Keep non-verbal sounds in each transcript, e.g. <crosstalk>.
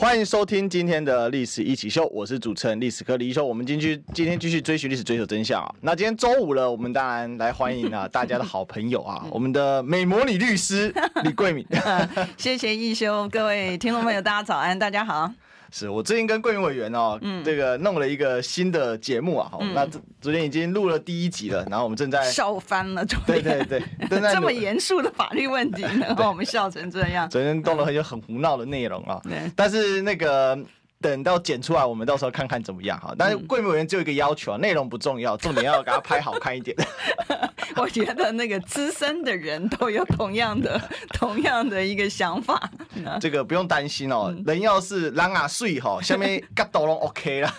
欢迎收听今天的《历史一起秀》，我是主持人历史科李一修。我们继续今天继续追寻历史，追求真相啊！那今天周五了，我们当然来欢迎啊大家的好朋友啊，<laughs> 我们的美魔女律师李桂敏。<laughs> 谢谢一修，各位听众朋友，大家早安，大家好。是我最近跟桂云委员哦，嗯、这个弄了一个新的节目啊，嗯、那昨天已经录了第一集了，然后我们正在笑翻了，对对对，正在 <laughs> 这么严肃的法律问题，<laughs> 然后我们笑成这样。昨天动了很多很胡闹的内容啊，对但是那个。等到剪出来，我们到时候看看怎么样哈。但是桂民委员只有一个要求啊，内容不重要，重点要给他拍好看一点。<laughs> 我觉得那个资深的人都有同样的 <laughs> 同样的一个想法。这个不用担心哦，人要是狼啊睡哈，<laughs> 下面嘎都拢 OK 了。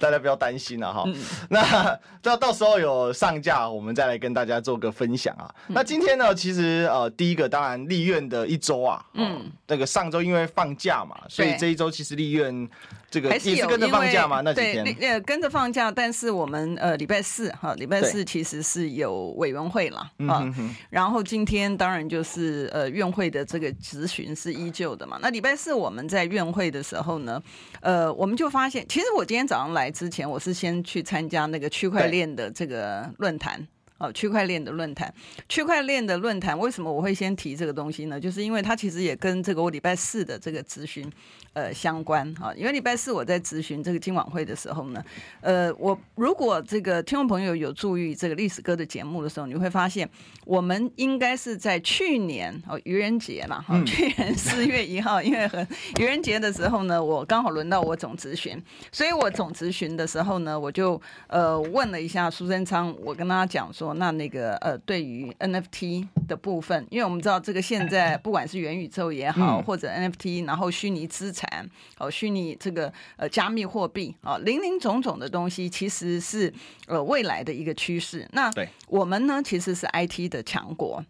大家不要担心了哈。那到到时候有上架，我们再来跟大家做个分享啊。那今天呢，其实呃，第一个当然立院的一周啊，嗯，那个上周。都因为放假嘛，所以这一周其实立院这个也是跟着放假嘛，那几天。呃跟着放假，但是我们呃礼拜四哈，礼拜四其实是有委员会了啊，然后今天当然就是呃院会的这个质询是依旧的嘛。那礼拜四我们在院会的时候呢，呃我们就发现，其实我今天早上来之前，我是先去参加那个区块链的这个论坛。哦，区块链的论坛，区块链的论坛，为什么我会先提这个东西呢？就是因为它其实也跟这个我礼拜四的这个咨询，呃，相关啊。因为礼拜四我在咨询这个今晚会的时候呢，呃，我如果这个听众朋友有注意这个历史哥的节目的时候，你会发现我们应该是在去年哦愚人节了哈，去年四月一号，因为很愚人节的时候呢，我刚好轮到我总咨询，所以我总咨询的时候呢，我就呃问了一下苏贞昌，我跟他讲说。那那个呃，对于 NFT 的部分，因为我们知道这个现在 <laughs> 不管是元宇宙也好，或者 NFT，然后虚拟资产哦，虚拟这个呃加密货币啊，零零总总的东西，其实是呃未来的一个趋势。那我们呢，其实是 IT 的强国。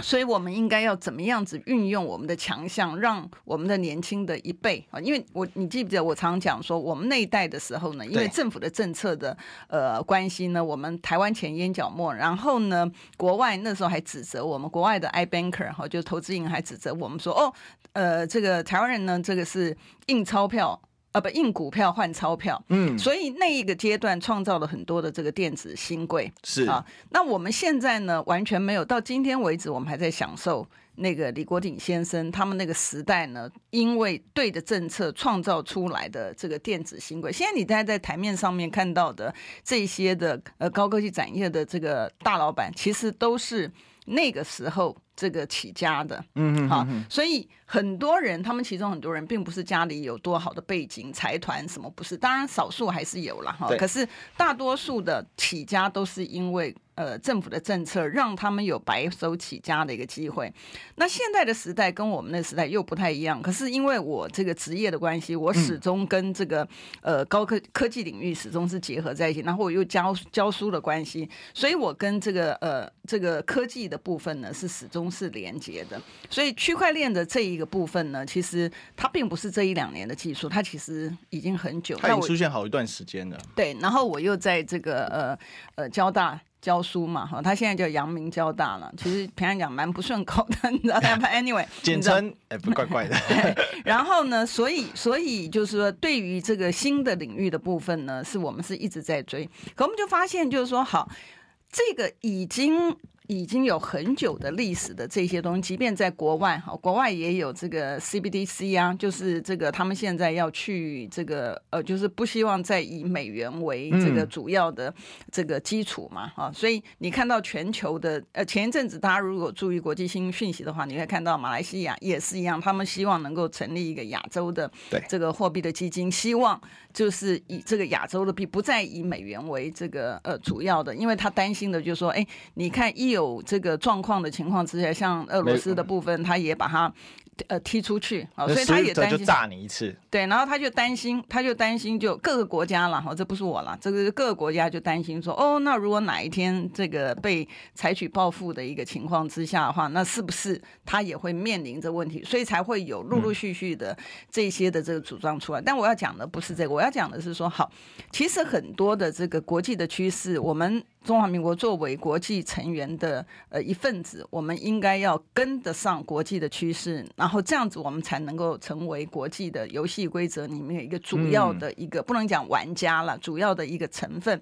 所以，我们应该要怎么样子运用我们的强项，让我们的年轻的一辈啊，因为我你记不记得我常讲说，我们那一代的时候呢，因为政府的政策的呃关系呢，我们台湾前烟角末，然后呢，国外那时候还指责我们国外的 iBanker 哈，就投资银行还指责我们说，哦，呃，这个台湾人呢，这个是印钞票。啊，不印股票换钞票，嗯，所以那一个阶段创造了很多的这个电子新贵，是啊。那我们现在呢，完全没有到今天为止，我们还在享受那个李国鼎先生他们那个时代呢，因为对的政策创造出来的这个电子新贵。现在你大家在台面上面看到的这些的呃高科技产业的这个大老板，其实都是那个时候。这个起家的，嗯嗯，好，所以很多人，他们其中很多人并不是家里有多好的背景，财团什么不是，当然少数还是有了哈，可是大多数的起家都是因为。呃，政府的政策让他们有白手起家的一个机会。那现在的时代跟我们的时代又不太一样。可是因为我这个职业的关系，我始终跟这个呃高科科技领域始终是结合在一起。然后我又教教书的关系，所以我跟这个呃这个科技的部分呢是始终是连接的。所以区块链的这一个部分呢，其实它并不是这一两年的技术，它其实已经很久，它已经出现好一段时间了。对，然后我又在这个呃呃交大。教书嘛，哈，他现在叫阳明交大了。其实平常讲蛮不顺口的，你知道 <laughs> 吗？Anyway，简称哎，不怪怪的。<laughs> 然后呢，所以所以就是说，对于这个新的领域的部分呢，是我们是一直在追。可我们就发现，就是说，好，这个已经。已经有很久的历史的这些东西，即便在国外哈，国外也有这个 CBDC 啊，就是这个他们现在要去这个呃，就是不希望再以美元为这个主要的这个基础嘛哈，所以你看到全球的呃，前一阵子大家如果注意国际新讯息的话，你会看到马来西亚也是一样，他们希望能够成立一个亚洲的这个货币的基金，希望就是以这个亚洲的币不再以美元为这个呃主要的，因为他担心的就是说，哎，你看一有有这个状况的情况之下，像俄罗斯的部分，他也把它呃踢出去啊，所以他也担心就炸你一次。对，然后他就担心，他就担心，就各个国家了哈，这不是我了，这个各个国家就担心说，哦，那如果哪一天这个被采取报复的一个情况之下的话，那是不是他也会面临着问题？所以才会有陆陆续续的这些的这个主张出来。嗯、但我要讲的不是这个，我要讲的是说，好，其实很多的这个国际的趋势，我们。中华民国作为国际成员的呃一份子，我们应该要跟得上国际的趋势，然后这样子我们才能够成为国际的游戏规则里面一个主要的一个，不能讲玩家了，主要的一个成分。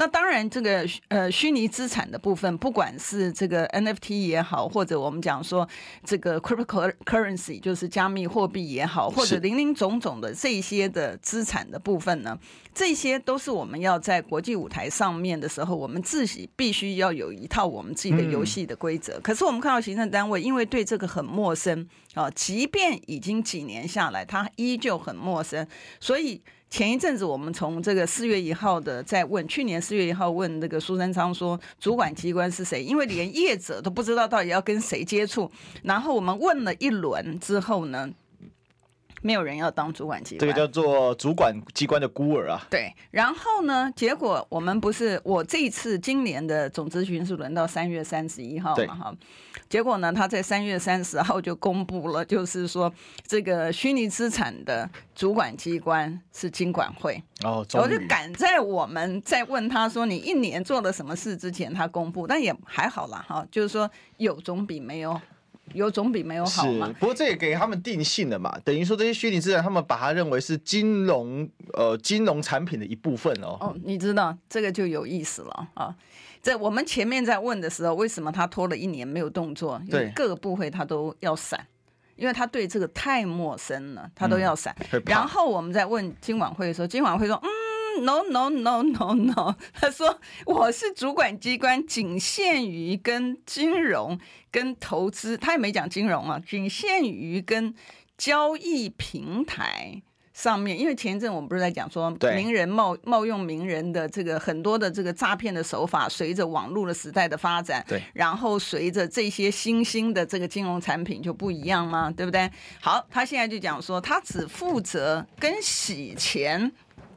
那当然，这个呃虚拟资产的部分，不管是这个 NFT 也好，或者我们讲说这个 cryptocurrency 就是加密货币也好，或者林林总总的这些的资产的部分呢，这些都是我们要在国际舞台上面的时候，我们自己必须要有一套我们自己的游戏的规则。可是我们看到行政单位，因为对这个很陌生啊，即便已经几年下来，它依旧很陌生，所以。前一阵子，我们从这个四月一号的在问，去年四月一号问那个苏贞昌说，主管机关是谁？因为连业者都不知道到底要跟谁接触。然后我们问了一轮之后呢，没有人要当主管机关，这个叫做主管机关的孤儿啊。对，然后呢，结果我们不是我这一次今年的总咨询是轮到三月三十一号嘛？哈。结果呢，他在三月三十号就公布了，就是说这个虚拟资产的主管机关是金管会。哦，我就赶在我们在问他说你一年做了什么事之前，他公布，但也还好啦，哈，就是说有总比没有，有总比没有好嘛。不过这也给他们定性了嘛，等于说这些虚拟资产，他们把它认为是金融呃金融产品的一部分哦。哦，你知道这个就有意思了啊。在我们前面在问的时候，为什么他拖了一年没有动作？因为各个部会他都要闪，因为他对这个太陌生了，他都要闪。嗯、然后我们在问金管会的时候，金管会说：“嗯，no no no no no。”他说：“我是主管机关，仅限于跟金融、跟投资，他也没讲金融啊，仅限于跟交易平台。”上面，因为前一阵我们不是在讲说，名人冒冒用名人的这个很多的这个诈骗的手法，随着网络的时代的发展，对，然后随着这些新兴的这个金融产品就不一样吗？对不对？好，他现在就讲说，他只负责跟洗钱。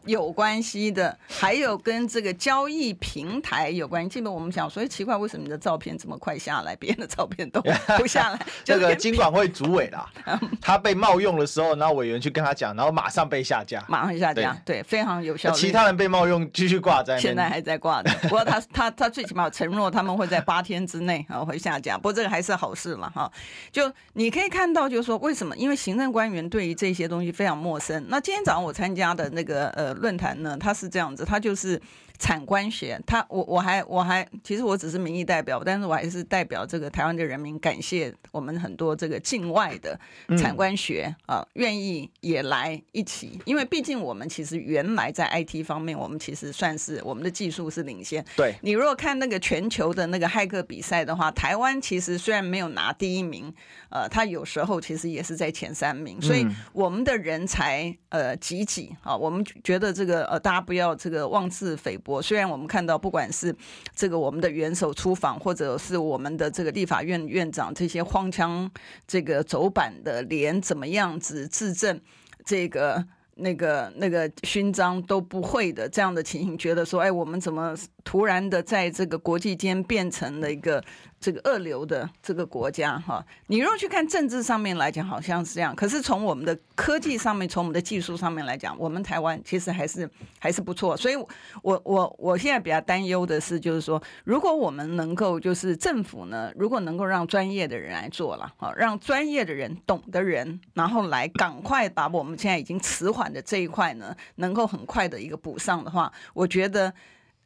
有关系的，还有跟这个交易平台有关系。基本我们讲，所以，奇怪，为什么你的照片这么快下来，别人的照片都 <laughs> 不下来？这个金管会主委啦，<laughs> 他被冒用的时候，然后委员去跟他讲，然后马上被下架，马上下架，对，对，非常有效。其他人被冒用，继续挂在，现在还在挂着。不过他他他最起码承诺他们会在八天之内啊会下架。不过这个还是好事了哈。就你可以看到，就是说为什么？因为行政官员对于这些东西非常陌生。那今天早上我参加的那个呃。论坛呢，他是这样子，他就是。产官学，他我我还我还其实我只是民意代表，但是我还是代表这个台湾的人民，感谢我们很多这个境外的产官学啊，愿意也来一起，因为毕竟我们其实原来在 IT 方面，我们其实算是我们的技术是领先。对，你如果看那个全球的那个骇客比赛的话，台湾其实虽然没有拿第一名，呃，他有时候其实也是在前三名，所以我们的人才呃济济啊，我们觉得这个呃大家不要这个妄自菲薄。我虽然我们看到，不管是这个我们的元首出访，或者是我们的这个立法院院长这些荒腔这个走板的，连怎么样子自证这个那个那个勋章都不会的这样的情形，觉得说，哎，我们怎么突然的在这个国际间变成了一个。这个二流的这个国家哈，你如果去看政治上面来讲，好像是这样。可是从我们的科技上面，从我们的技术上面来讲，我们台湾其实还是还是不错。所以我，我我现在比较担忧的是，就是说，如果我们能够，就是政府呢，如果能够让专业的人来做了，哈，让专业的人、懂的人，然后来赶快把我们现在已经迟缓的这一块呢，能够很快的一个补上的话，我觉得，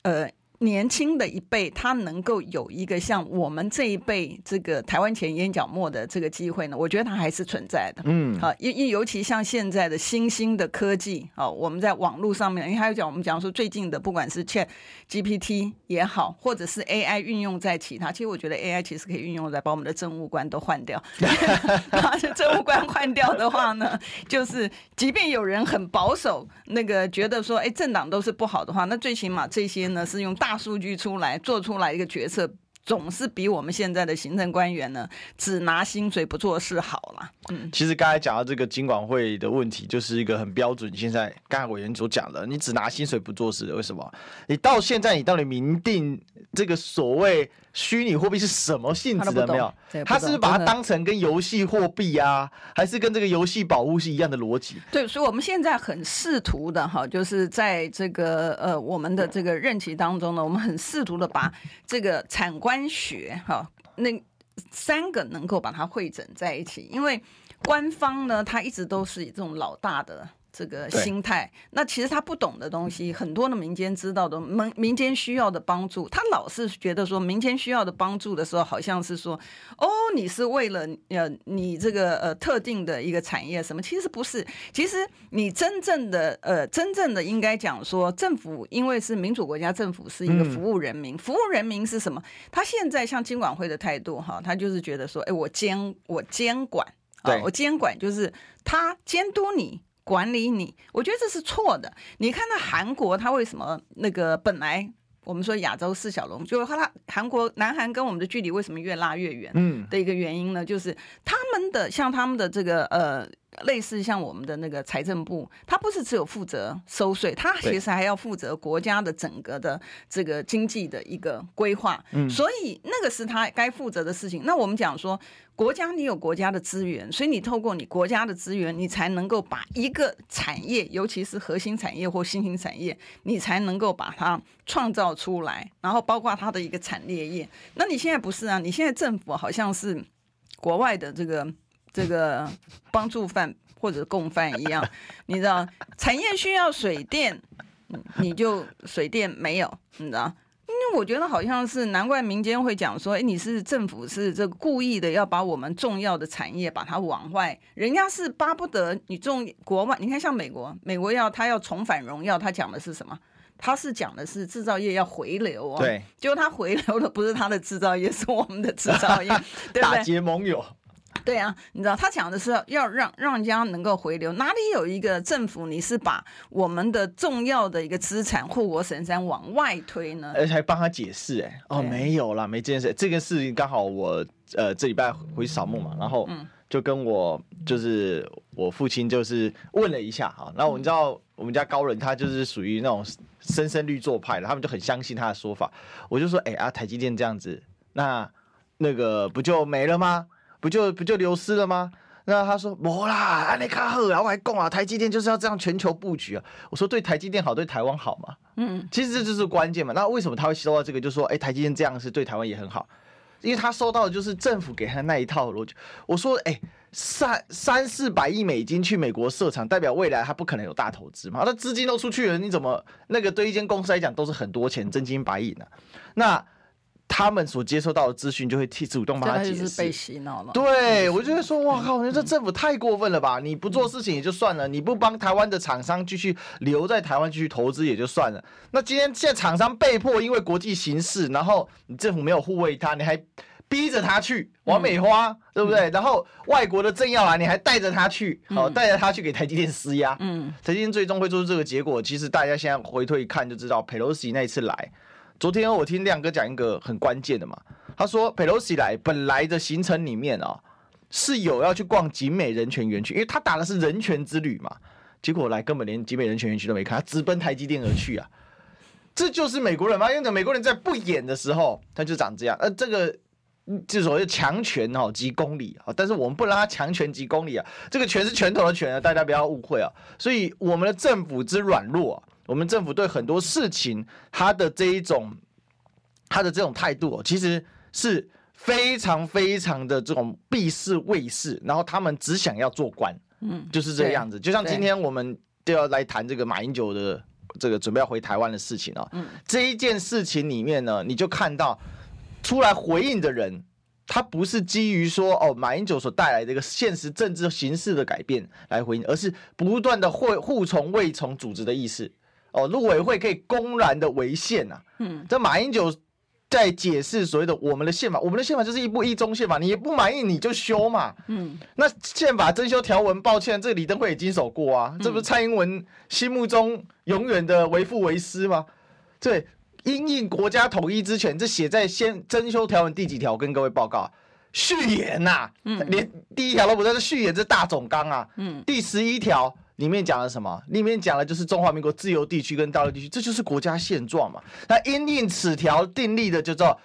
呃。年轻的一辈，他能够有一个像我们这一辈这个台湾前眼角膜的这个机会呢，我觉得它还是存在的。嗯，好，因因尤其像现在的新兴的科技，啊，我们在网络上面，因为还有讲我们讲说最近的，不管是 Chat GPT 也好，或者是 AI 运用在其他，其实我觉得 AI 其实可以运用在把我们的政务官都换掉。<laughs> 把政务官换掉的话呢，就是即便有人很保守，那个觉得说，哎，政党都是不好的话，那最起码这些呢是用大。大数据出来做出来一个决策，总是比我们现在的行政官员呢，只拿薪水不做事好了。嗯，其实刚才讲到这个金管会的问题，就是一个很标准。现在刚才委员所讲的，你只拿薪水不做事，为什么？你到现在你到底明定这个所谓虚拟货币是什么性质的没有？他是不是把它当成跟游戏货币啊，还是跟这个游戏宝物是一样的逻辑？对，所以我们现在很试图的哈，就是在这个呃我们的这个任期当中呢，我们很试图的把这个产官学哈那三个能够把它汇整在一起，因为官方呢，他一直都是以这种老大的。这个心态，那其实他不懂的东西很多的，民间知道的，民民间需要的帮助，他老是觉得说民间需要的帮助的时候，好像是说，哦，你是为了呃你这个呃特定的一个产业什么，其实不是，其实你真正的呃真正的应该讲说，政府因为是民主国家，政府是一个服务人民，嗯、服务人民是什么？他现在像金管会的态度哈，他就是觉得说，哎，我监我监管，啊，我监管就是他监督你。管理你，我觉得这是错的。你看到韩国，他为什么那个本来我们说亚洲四小龙，就是他韩国南韩跟我们的距离为什么越拉越远？嗯，的一个原因呢，就是他们的像他们的这个呃。类似像我们的那个财政部，它不是只有负责收税，它其实还要负责国家的整个的这个经济的一个规划。嗯，所以那个是他该负责的事情。那我们讲说，国家你有国家的资源，所以你透过你国家的资源，你才能够把一个产业，尤其是核心产业或新兴产业，你才能够把它创造出来，然后包括它的一个产业链。那你现在不是啊？你现在政府好像是国外的这个。这个帮助犯或者共犯一样，<laughs> 你知道，产业需要水电，你就水电没有，你知道？因为我觉得好像是难怪民间会讲说，哎，你是政府是这个故意的要把我们重要的产业把它往外，人家是巴不得你重国外，你看像美国，美国要他要重返荣耀，他讲的是什么？他是讲的是制造业要回流哦，对，<laughs> 结果他回流的不是他的制造业，是我们的制造业，<laughs> 对不对？打结盟友。对啊，你知道他讲的是要让让人家能够回流，哪里有一个政府你是把我们的重要的一个资产护国神山往外推呢？而且还帮他解释，哎，哦，没有啦，没这件事。这个事情刚好我呃这礼拜回去扫墓嘛，然后就跟我就是我父亲就是问了一下哈，然后我知道我们家高人他就是属于那种深深绿做派的，他们就很相信他的说法。我就说，哎啊，台积电这样子，那那个不就没了吗？不就不就流失了吗？那他说没啦，安尼卡赫，然后还讲啊，台积电就是要这样全球布局啊。我说对台积电好，对台湾好嘛。嗯，其实这就是关键嘛。那为什么他会收到这个？就说哎，台积电这样是对台湾也很好，因为他收到的就是政府给他那一套逻辑。我说哎，三三四百亿美金去美国设厂，代表未来他不可能有大投资嘛？那资金都出去了，你怎么那个对一间公司来讲都是很多钱，真金白银呢？那。他们所接收到的资讯就会替主动帮他解释，是被洗脑了。对，我就会说，哇靠，你这政府太过分了吧？你不做事情也就算了，你不帮台湾的厂商继续留在台湾继续投资也就算了。那今天现在厂商被迫因为国际形势，然后你政府没有护卫他，你还逼着他去玩美花，嗯、对不对？然后外国的政要来，你还带着他去，好带着他去给台积电施压。嗯，台积电最终会做出这个结果，其实大家现在回退一看就知道，佩洛西那一次来。昨天我听亮哥讲一个很关键的嘛，他说佩洛西来本来的行程里面啊、是有要去逛景美人权园区，因为他打的是人权之旅嘛，结果来根本连景美人权园区都没看，他直奔台积电而去啊，这就是美国人吗？因为美国人在不演的时候他就长这样，呃，这个就所谓强权哦即公理啊，但是我们不拉强权即公理啊，这个权是拳头的拳啊，大家不要误会啊，所以我们的政府之软弱。我们政府对很多事情，他的这一种，他的这种态度，其实是非常非常的这种避世畏世，然后他们只想要做官，嗯，就是这个样子。就像今天我们都要来谈这个马英九的这个准备要回台湾的事情啊，嗯，这一件事情里面呢，你就看到出来回应的人，他不是基于说哦马英九所带来的一个现实政治形势的改变来回应，而是不断的会护从未从组织的意识。哦，陆委会可以公然的违宪呐。嗯，这马英九在解释所谓的我们的宪法，我们的宪法就是一部一中宪法，你也不满意你就修嘛。嗯，那宪法增修条文，抱歉，这个李登辉也经手过啊，这不是蔡英文心目中永远的为父为师吗？对，因应国家统一之权，这写在先增修条文第几条？跟各位报告，序言呐、啊，嗯，连第一条都不在，是序言这大总纲啊，嗯，第十一条里面讲了什么？里面讲的就是中华民国自由地区跟大陆地区，这就是国家现状嘛。那因应此条订立的就叫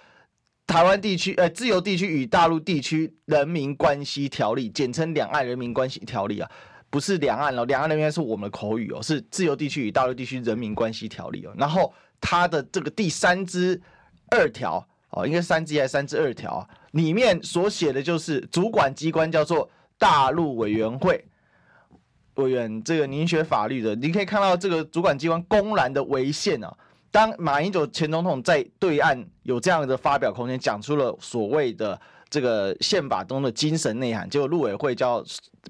台湾地区，呃，自由地区与大陆地区人民关系条例，简称两岸人民关系条例啊。不是两岸哦，两岸人民是我们的口语哦，是自由地区与大陆地区人民关系条例哦。然后它的这个第三之二条哦，应该三之还是三之二条里面所写的就是主管机关叫做大陆委员会。委员，这个您学法律的，你可以看到这个主管机关公然的违宪啊。当马英九前总统在对岸有这样的发表空间，讲出了所谓的。这个宪法中的精神内涵，结果陆委会叫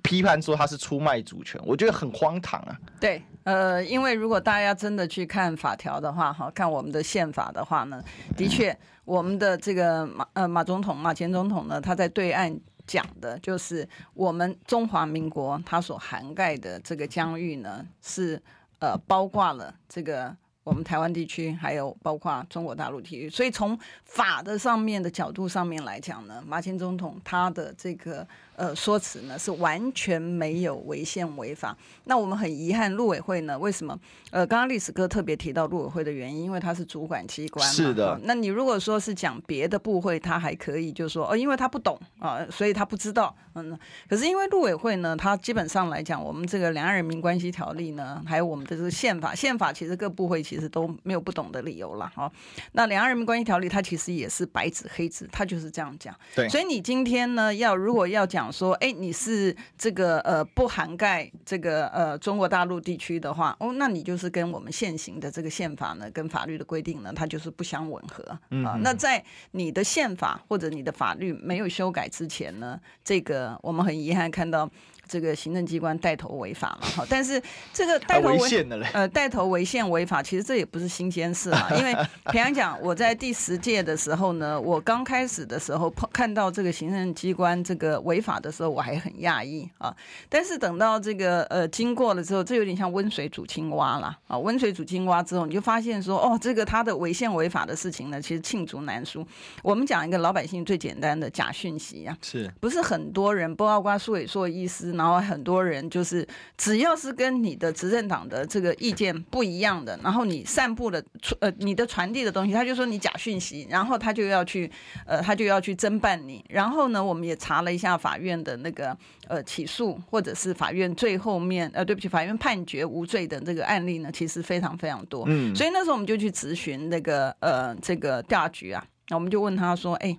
批判说他是出卖主权，我觉得很荒唐啊。对，呃，因为如果大家真的去看法条的话，哈，看我们的宪法的话呢，的确，我们的这个马呃马总统马前总统呢，他在对岸讲的就是我们中华民国它所涵盖的这个疆域呢，是呃包括了这个。我们台湾地区，还有包括中国大陆地区，所以从法的上面的角度上面来讲呢，马前总统他的这个。呃，说辞呢是完全没有违宪违法。那我们很遗憾，陆委会呢为什么？呃，刚刚历史哥特别提到陆委会的原因，因为它是主管机关嘛。是的。那你如果说是讲别的部会，他还可以，就是说哦，因为他不懂啊、呃，所以他不知道。嗯。可是因为陆委会呢，它基本上来讲，我们这个两岸人民关系条例呢，还有我们的这个宪法，宪法其实各部会其实都没有不懂的理由了。哈、哦。那两岸人民关系条例它其实也是白纸黑字，它就是这样讲。对。所以你今天呢，要如果要讲。说，哎，你是这个呃不涵盖这个呃中国大陆地区的话，哦，那你就是跟我们现行的这个宪法呢，跟法律的规定呢，它就是不相吻合啊。嗯、那在你的宪法或者你的法律没有修改之前呢，这个我们很遗憾看到。这个行政机关带头违法嘛哈，但是这个带头违呃带头违宪违法，其实这也不是新鲜事啊。因为 <laughs> 平常讲，我在第十届的时候呢，我刚开始的时候碰看到这个行政机关这个违法的时候，我还很讶异啊。但是等到这个呃经过了之后，这有点像温水煮青蛙了啊。温水煮青蛙之后，你就发现说，哦，这个他的违宪违法的事情呢，其实罄竹难书。我们讲一个老百姓最简单的假讯息啊，是不是很多人包括苏伟硕医师？然后很多人就是，只要是跟你的执政党的这个意见不一样的，然后你散布的呃你的传递的东西，他就说你假讯息，然后他就要去呃他就要去侦办你。然后呢，我们也查了一下法院的那个呃起诉，或者是法院最后面呃对不起，法院判决无罪的这个案例呢，其实非常非常多。嗯，所以那时候我们就去咨询那个呃这个调查局啊，那我们就问他说，哎。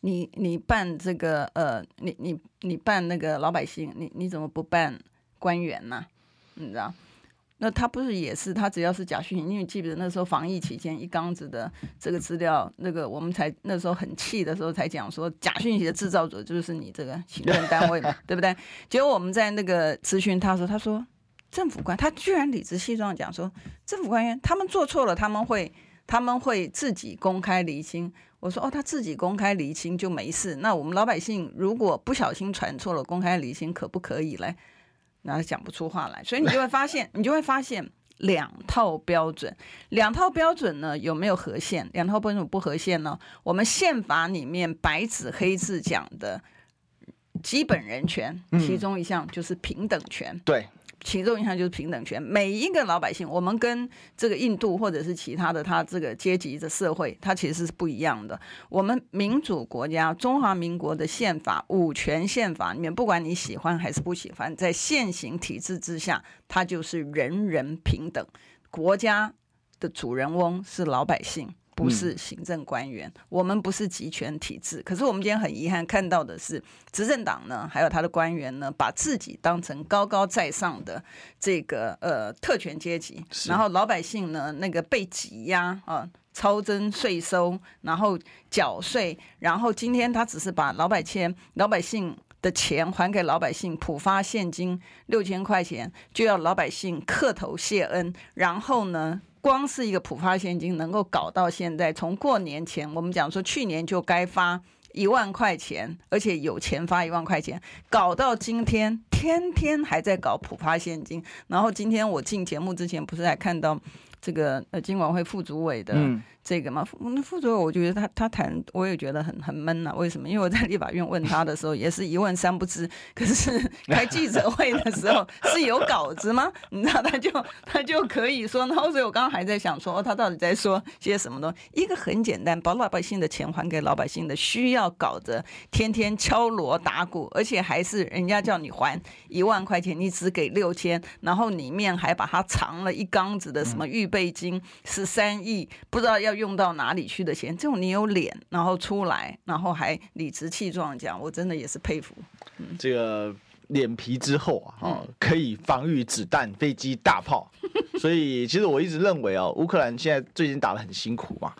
你你办这个呃，你你你办那个老百姓，你你怎么不办官员呢？你知道？那他不是也是他只要是假讯息，因为记不得那时候防疫期间一缸子的这个资料，那个我们才那时候很气的时候才讲说假讯息的制造者就是你这个行政单位嘛，<laughs> 对不对？结果我们在那个咨询他说，他说政府官他居然理直气壮讲说政府官员他们做错了，他们会他们会自己公开厘清。我说哦，他自己公开厘清就没事。那我们老百姓如果不小心传错了，公开厘清可不可以嘞？那讲不出话来。所以你就会发现，<laughs> 你就会发现两套标准，两套标准呢有没有合宪？两套标准不合宪呢？我们宪法里面白纸黑字讲的基本人权，其中一项就是平等权。嗯、对。其中一项就是平等权，每一个老百姓，我们跟这个印度或者是其他的他这个阶级的社会，它其实是不一样的。我们民主国家中华民国的宪法五权宪法里面，不管你喜欢还是不喜欢，在现行体制之下，它就是人人平等，国家的主人翁是老百姓。不是行政官员，嗯，我们不是集权体制。可是我们今天很遗憾看到的是，执政党呢，还有他的官员呢，把自己当成高高在上的这个呃特权阶级，然后老百姓呢那个被挤压啊，超征税收，然后缴税，然后今天他只是把老百姓老百姓的钱还给老百姓，普发现金六千块钱，就要老百姓磕头谢恩，然后呢？光是一个普发现金能够搞到现在，从过年前我们讲说去年就该发一万块钱，而且有钱发一万块钱，搞到今天天天还在搞普发现金。然后今天我进节目之前，不是还看到这个呃金管会副主委的这个嘛，那、副主委我觉得他他谈我也觉得很很闷呐、啊。为什么？因为我在立法院问他的时候也是一问三不知。可是 <laughs> 开记者会的时候是有稿子吗？<laughs> 你知道他就他就可以说。然后所以我刚刚还在想说，哦，他到底在说些什么东西？一个很简单，把老百姓的钱还给老百姓的，需要搞得天天敲锣打鼓，而且还是人家叫你还一万块钱，你只给六千，然后里面还把它藏了一缸子的什么预备金十三亿，不知道要用到哪里去的钱，这种你有脸，然后出来，然后还理直气壮讲，我真的也是佩服。嗯、这个脸皮之厚啊，哦，可以防御子弹、飞机、大炮。<laughs> 所以其实我一直认为哦，乌克兰现在最近打得很辛苦嘛。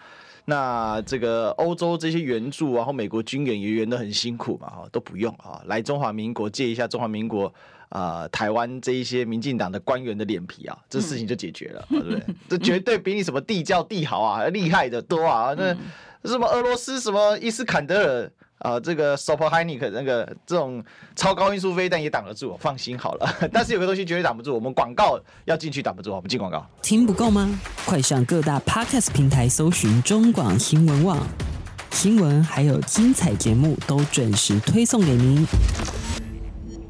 那这个欧洲这些援助，然后美国军援也援得很辛苦嘛，哈，都不用啊，来中华民国借一下中华民国啊、呃，台湾这一些民进党的官员的脸皮啊，这事情就解决了，<laughs> 对不对？这绝对比你什么地窖地豪啊厉害的多啊！那什么俄罗斯什么伊斯坎德尔。啊、呃，这个 Supersonic 那个这种超高音速飞弹也挡得住，放心好了。<laughs> 但是有个东西绝对挡不住，我们广告要进去挡不住，我们进广告。听不够吗？快上各大 Podcast 平台搜寻中广新闻网，新闻还有精彩节目都准时推送给您，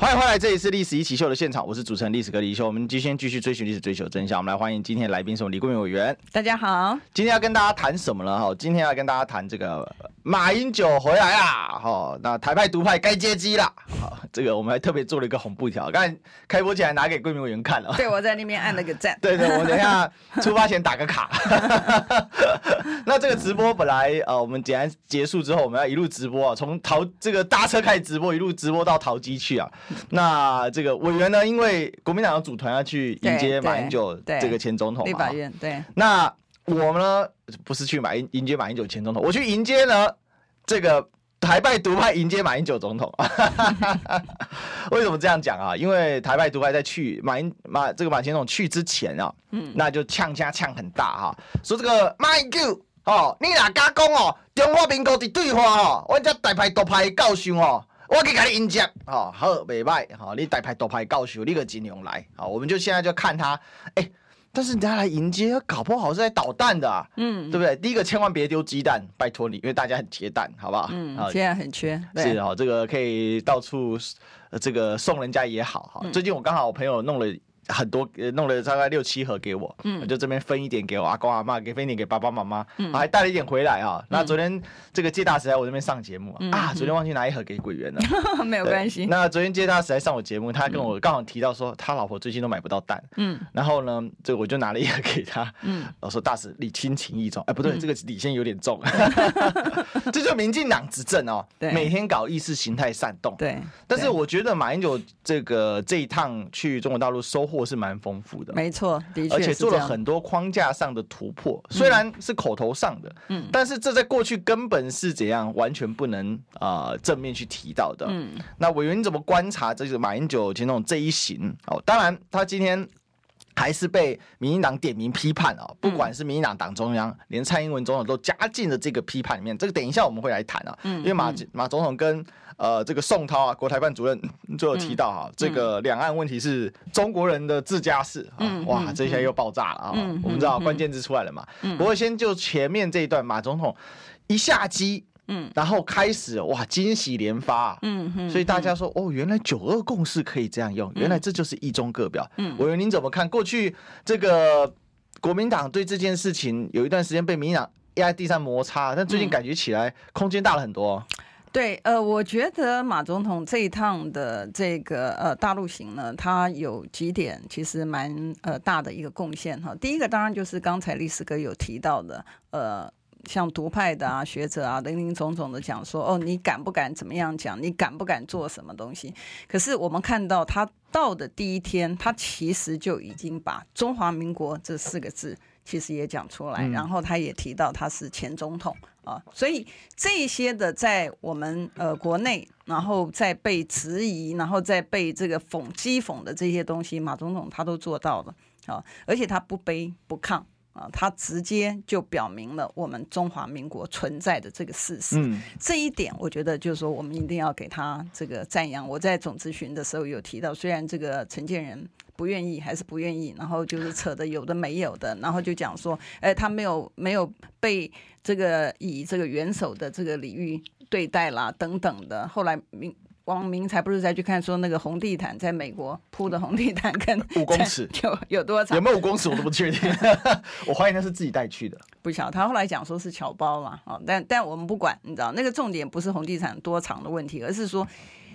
欢迎回来，这里是《历史一起秀》的现场，我是主持人历史哥李易修。我们今天继续追寻历史，追求真相。我们来欢迎今天的来宾是我们李贵敏委员。大家好，今天要跟大家谈什么呢？哈，今天要跟大家谈这个马英九回来啦。哈，那台派独派该接机啦。好，这个我们还特别做了一个红布条，刚才开播前还拿给贵敏委员看了。对，我在那边按了个赞。对对，我们等一下出发前打个卡。<laughs> 那这个直播本来呃，我们简单结束之后，我们要一路直播啊，从桃这个搭车开始直播，一路直播到桃机去啊。<laughs> 那这个委员呢？因为国民党的组团要去迎接马英九这个前总统嘛，立法院对。那我们呢？不是去马迎迎接马英九前总统，我去迎接呢这个台派独派迎接马英九总统。<laughs> 为什么这样讲啊？因为台派独派在去马英马这个马前总统去之前啊，嗯，那就呛家呛很大哈，说这个马英九哦，你哪敢讲哦？中华民国的对话哦，我这台派独派教授哦。我给你迎接，好，好，袂歹，好，你大牌大牌教授，你个金融来，好，我们就现在就看他，哎、欸，但是人家来迎接，搞不好是在捣蛋的、啊，嗯，对不对？第一个千万别丢鸡蛋，拜托你，因为大家很缺蛋，好不好？嗯，现在很缺，是哈，这个可以到处，这个送人家也好哈。最近我刚好我朋友弄了。很多弄了大概六七盒给我，嗯，我就这边分一点给我阿公阿妈，给分一点给爸爸妈妈，嗯，还带了一点回来啊。那昨天这个介大使来我这边上节目啊，昨天忘记拿一盒给鬼员了，<laughs> 没有关系。那昨天介大使来上我节目，他跟我刚好提到说他老婆最近都买不到蛋，嗯，然后呢，这个我就拿了一盒给他，嗯，我说大使礼轻情意重，哎，不对，这个礼先有点重，<laughs> 这就是民进党执政哦，每天搞意识形态煽动，对，但是我觉得马英九这个这一趟去中国大陆收获。是蛮丰富的，没错，的确，而且做了很多框架上的突破，虽然是口头上的，嗯，但是这在过去根本是怎样，完全不能啊、呃、正面去提到的，嗯，那委员你怎么观察这个马英九前总统这一行？哦，当然他今天还是被民进党点名批判啊，不管是民进党党中央，连蔡英文总统都加进了这个批判里面，这个等一下我们会来谈啊，嗯，因为马马总统跟。呃，这个宋涛啊，国台办主任就有提到哈、啊，嗯、这个两岸问题是中国人的自家事、嗯、啊，哇，这下又爆炸了啊！嗯、我们知道关键字出来了嘛。嗯、不过先就前面这一段，马总统一下机，嗯，然后开始哇，惊喜连发、啊，嗯哼，所以大家说哦，原来九二共识可以这样用，原来这就是一中各表。嗯，委员您怎么看？过去这个国民党对这件事情有一段时间被民进党压在地上摩擦，但最近感觉起来空间大了很多。对，呃，我觉得马总统这一趟的这个呃大陆行呢，他有几点其实蛮呃大的一个贡献哈。第一个当然就是刚才历史哥有提到的，呃，像独派的啊学者啊林林总总的讲说，哦，你敢不敢怎么样讲？你敢不敢做什么东西？可是我们看到他到的第一天，他其实就已经把中华民国这四个字其实也讲出来，然后他也提到他是前总统。啊，所以这些的在我们呃国内，然后再被质疑，然后再被这个讽讥讽的这些东西，马总统他都做到了啊，而且他不卑不亢啊，他直接就表明了我们中华民国存在的这个事实。嗯，这一点我觉得就是说，我们一定要给他这个赞扬。我在总咨询的时候有提到，虽然这个陈建仁。不愿意还是不愿意，然后就是扯的有的没有的，然后就讲说，哎，他没有没有被这个以这个元首的这个礼遇对待啦，等等的。后来明王明才不是在去看说那个红地毯在美国铺的红地毯跟 <laughs> 五公尺 <laughs> 有有多长？有没有五公尺我都不确定，<laughs> 我怀疑他是自己带去的。不晓得他后来讲说是巧包嘛，哦，但但我们不管，你知道那个重点不是红地毯多长的问题，而是说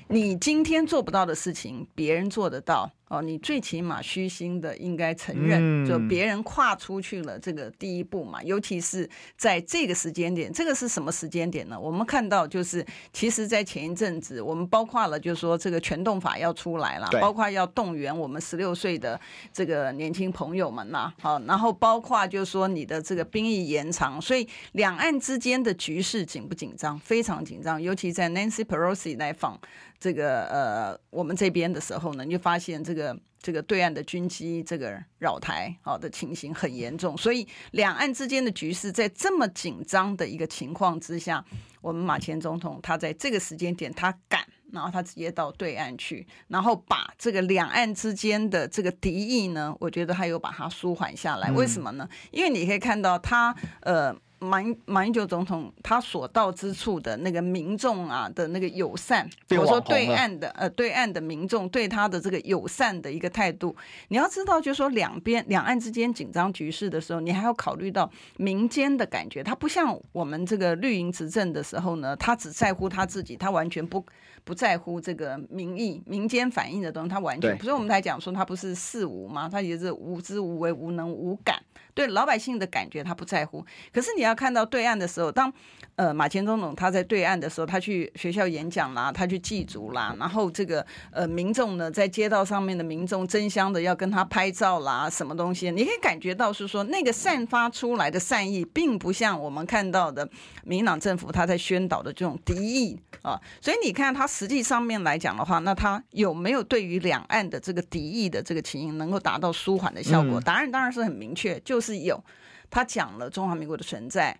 你今天做不到的事情，别人做得到。哦，你最起码虚心的应该承认，就别人跨出去了这个第一步嘛。尤其是在这个时间点，这个是什么时间点呢？我们看到就是，其实，在前一阵子，我们包括了就是说这个全动法要出来了，包括要动员我们十六岁的这个年轻朋友们呐，好，然后包括就是说你的这个兵役延长，所以两岸之间的局势紧不紧张？非常紧张，尤其在 Nancy Pelosi 来访这个呃我们这边的时候呢，你就发现这个。这个对岸的军机这个扰台好的情形很严重，所以两岸之间的局势在这么紧张的一个情况之下，我们马前总统他在这个时间点他敢，然后他直接到对岸去，然后把这个两岸之间的这个敌意呢，我觉得他有把它舒缓下来。为什么呢？因为你可以看到他呃。马英马英九总统他所到之处的那个民众啊的那个友善，比如说对岸的呃对岸的民众对他的这个友善的一个态度，你要知道，就是说两边两岸之间紧张局势的时候，你还要考虑到民间的感觉。他不像我们这个绿营执政的时候呢，他只在乎他自己，他完全不不在乎这个民意、民间反应的东西，他完全不是。我们才讲说他不是四无吗？他也是无知无为、无能无感。对老百姓的感觉，他不在乎。可是你要看到对岸的时候，当呃马前总统他在对岸的时候，他去学校演讲啦，他去祭祖啦，然后这个呃民众呢，在街道上面的民众争相的要跟他拍照啦，什么东西，你可以感觉到是说那个散发出来的善意，并不像我们看到的民进党政府他在宣导的这种敌意啊。所以你看他实际上面来讲的话，那他有没有对于两岸的这个敌意的这个情形能够达到舒缓的效果？答案当然是很明确，就。是有，他讲了中华民国的存在，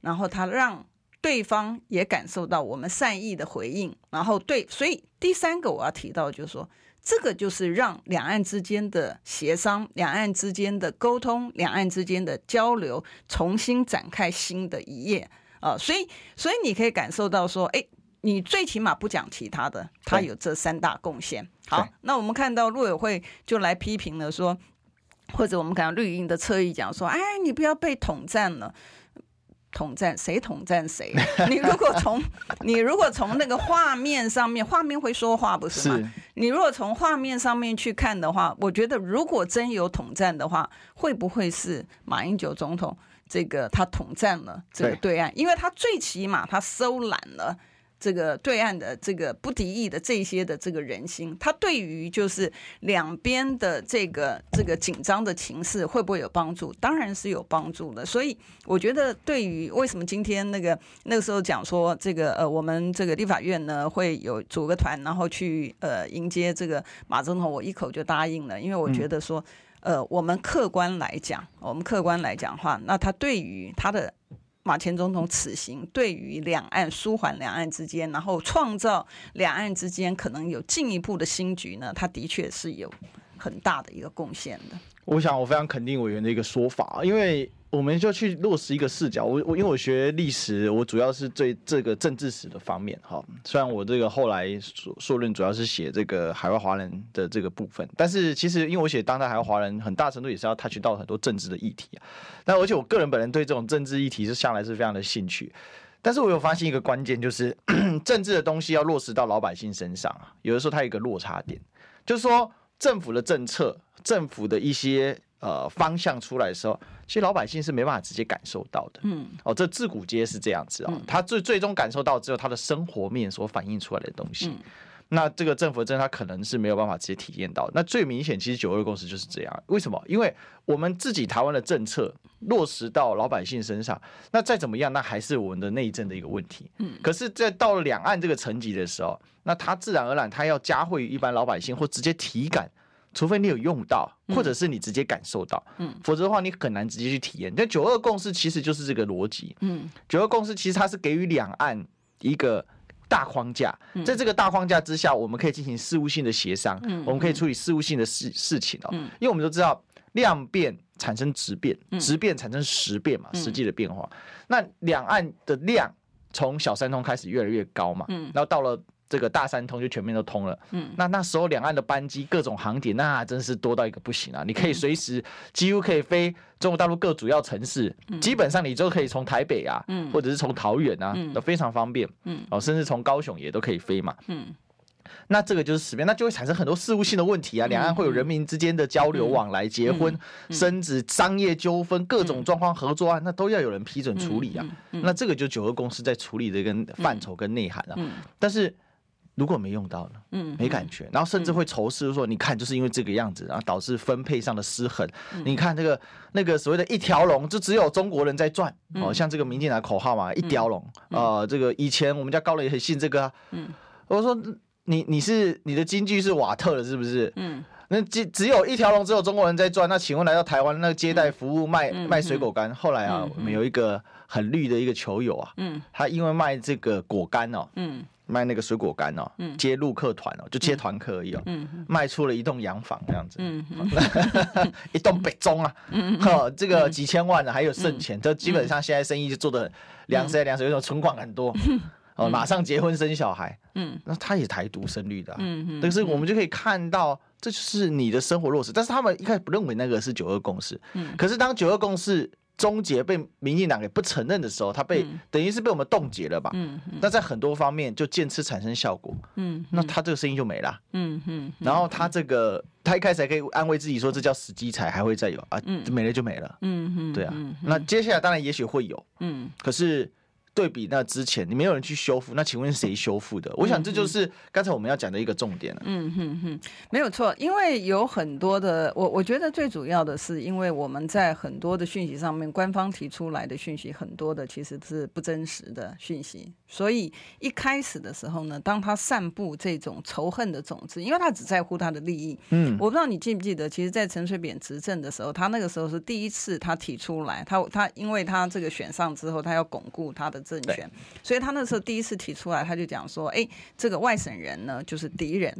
然后他让对方也感受到我们善意的回应，然后对，所以第三个我要提到就是说，这个就是让两岸之间的协商、两岸之间的沟通、两岸之间的交流重新展开新的一页啊，所以，所以你可以感受到说，哎，你最起码不讲其他的，他有这三大贡献。好，那我们看到陆委会就来批评了说。或者我们看到绿营的侧翼讲说：“哎，你不要被统战了，统战谁统战谁？<laughs> 你如果从你如果从那个画面上面，画面会说话不是吗？是你如果从画面上面去看的话，我觉得如果真有统战的话，会不会是马英九总统这个他统战了这个对岸？对因为他最起码他收揽了。”这个对岸的这个不敌意的这些的这个人心，他对于就是两边的这个这个紧张的情势会不会有帮助？当然是有帮助的。所以我觉得，对于为什么今天那个那个时候讲说这个呃，我们这个立法院呢会有组个团，然后去呃迎接这个马总统，我一口就答应了，因为我觉得说呃，我们客观来讲，我们客观来讲的话，那他对于他的。马前总统此行对于两岸舒缓两岸之间，然后创造两岸之间可能有进一步的新局呢，他的确是有很大的一个贡献的。我想我非常肯定委员的一个说法，因为。我们就去落实一个视角。我我因为我学历史，我主要是对这个政治史的方面哈。虽然我这个后来硕硕论主要是写这个海外华人的这个部分，但是其实因为我写当代海外华人，很大程度也是要 touch 到很多政治的议题啊。但而且我个人本人对这种政治议题是向来是非常的兴趣。但是我有发现一个关键，就是 <clears throat> 政治的东西要落实到老百姓身上啊，有的时候它有一个落差点，就是说政府的政策、政府的一些。呃，方向出来的时候，其实老百姓是没办法直接感受到的。嗯，哦，这自古皆是这样子哦。他最最终感受到只有他的生活面所反映出来的东西。那这个政府的政策，他可能是没有办法直接体验到。那最明显，其实九二共识就是这样。为什么？因为我们自己台湾的政策落实到老百姓身上，那再怎么样，那还是我们的内政的一个问题。嗯。可是，在到了两岸这个层级的时候，那他自然而然，他要加惠于一般老百姓，或直接体感，除非你有用到，或者是你直接感受到。嗯。否则的话，你很难直接去体验。但九二共识其实就是这个逻辑。嗯。九二共识其实它是给予两岸一个。大框架，在这个大框架之下，我们可以进行事务性的协商，嗯、我们可以处理事务性的事事情哦。嗯、因为我们都知道，量变产生质变，质变产生实变嘛，实际的变化。嗯、那两岸的量从小三通开始越来越高嘛，嗯、然后到了。这个大三通就全面都通了，嗯，那那时候两岸的班机各种航点，那真是多到一个不行啊！你可以随时几乎可以飞中国大陆各主要城市，基本上你就可以从台北啊，嗯，或者是从桃园啊，都非常方便，嗯，哦，甚至从高雄也都可以飞嘛，嗯，那这个就是实变，那就会产生很多事务性的问题啊，两岸会有人民之间的交流往来、结婚、生子、商业纠纷、各种状况合作案，那都要有人批准处理啊，那这个就九二共识在处理的跟范畴跟内涵啊，但是。如果没用到呢？嗯，没感觉，然后甚至会仇视说，你看，就是因为这个样子，然后导致分配上的失衡。你看这个那个所谓的一条龙，就只有中国人在赚。哦，像这个民进党口号嘛，一条龙。呃，这个以前我们家高磊很信这个。嗯，我说你你是你的京剧是瓦特的，是不是？嗯，那只只有一条龙，只有中国人在赚。那请问来到台湾那个接待服务卖卖水果干，后来啊，我们有一个很绿的一个球友啊，嗯，他因为卖这个果干哦，嗯。卖那个水果干哦，接陆客团哦，就接团客而已哦，卖出了一栋洋房这样子，<laughs> 一栋北中啊，哈，这个几千万的还有剩钱，这基本上现在生意就做得两三两水，有种存款很多，哦，马上结婚生小孩，嗯，那他也台独生绿的，嗯嗯，但是我们就可以看到，这就是你的生活落实，但是他们一开始不认为那个是九二共识，嗯。可是当九二共识。终结被民进党给不承认的时候，他被、嗯、等于是被我们冻结了吧？嗯嗯、那在很多方面就渐次产生效果。嗯，嗯那他这个声音就没了。嗯嗯。嗯然后他这个，他一开始还可以安慰自己说这叫死机才，还会再有啊，嗯、没了就没了。嗯嗯。对啊。那接下来当然也许会有。嗯。可是。对比那之前，你没有人去修复，那请问谁修复的？我想这就是刚才我们要讲的一个重点了。嗯哼哼，没有错，因为有很多的，我我觉得最主要的是，因为我们在很多的讯息上面，官方提出来的讯息很多的其实是不真实的讯息，所以一开始的时候呢，当他散布这种仇恨的种子，因为他只在乎他的利益。嗯，我不知道你记不记得，其实，在陈水扁执政的时候，他那个时候是第一次他提出来，他他因为他这个选上之后，他要巩固他的。政权，所以他那时候第一次提出来，他就讲说：“哎，这个外省人呢，就是敌人，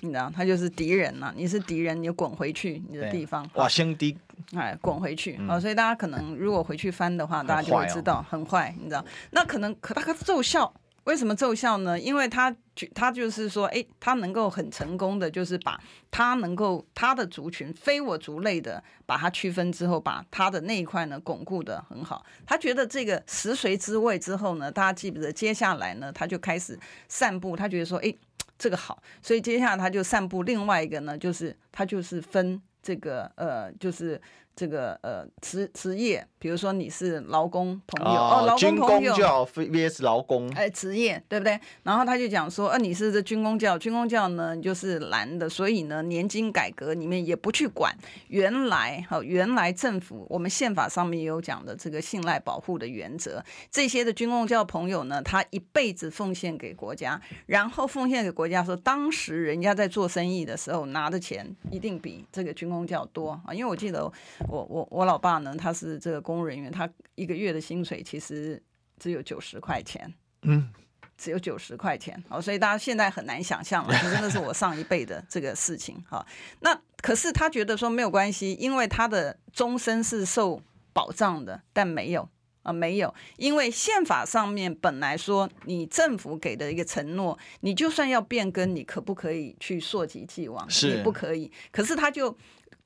你知道，他就是敌人呐、啊，你是敌人，你就滚回去你的地方。”哇，兄弟，哎，滚回去。啊！所以大家可能如果回去翻的话，大家就会知道很坏，你知道，那可能可他可奏效。为什么奏效呢？因为他他就是说，哎，他能够很成功的，就是把他能够他的族群非我族类的，把它区分之后，把他的那一块呢巩固得很好。他觉得这个食髓知味之后呢，大家记不记得？接下来呢，他就开始散布，他觉得说，哎，这个好，所以接下来他就散布另外一个呢，就是他就是分这个呃，就是。这个呃职职业，比如说你是劳工朋友哦，劳工朋友军公教 vs 劳工，哎，职业对不对？然后他就讲说，呃，你是这军公教，军公教呢就是蓝的，所以呢年金改革里面也不去管原来哈原来政府我们宪法上面也有讲的这个信赖保护的原则，这些的军公教朋友呢，他一辈子奉献给国家，然后奉献给国家说，当时人家在做生意的时候拿的钱一定比这个军公教多啊，因为我记得。我我我老爸呢，他是这个公务人员，他一个月的薪水其实只有九十块钱，嗯，只有九十块钱，哦，所以大家现在很难想象了，真的是我上一辈的这个事情哈。那可是他觉得说没有关系，因为他的终身是受保障的，但没有啊，没有，因为宪法上面本来说你政府给的一个承诺，你就算要变更，你可不可以去溯及既往？是，你不可以。可是他就。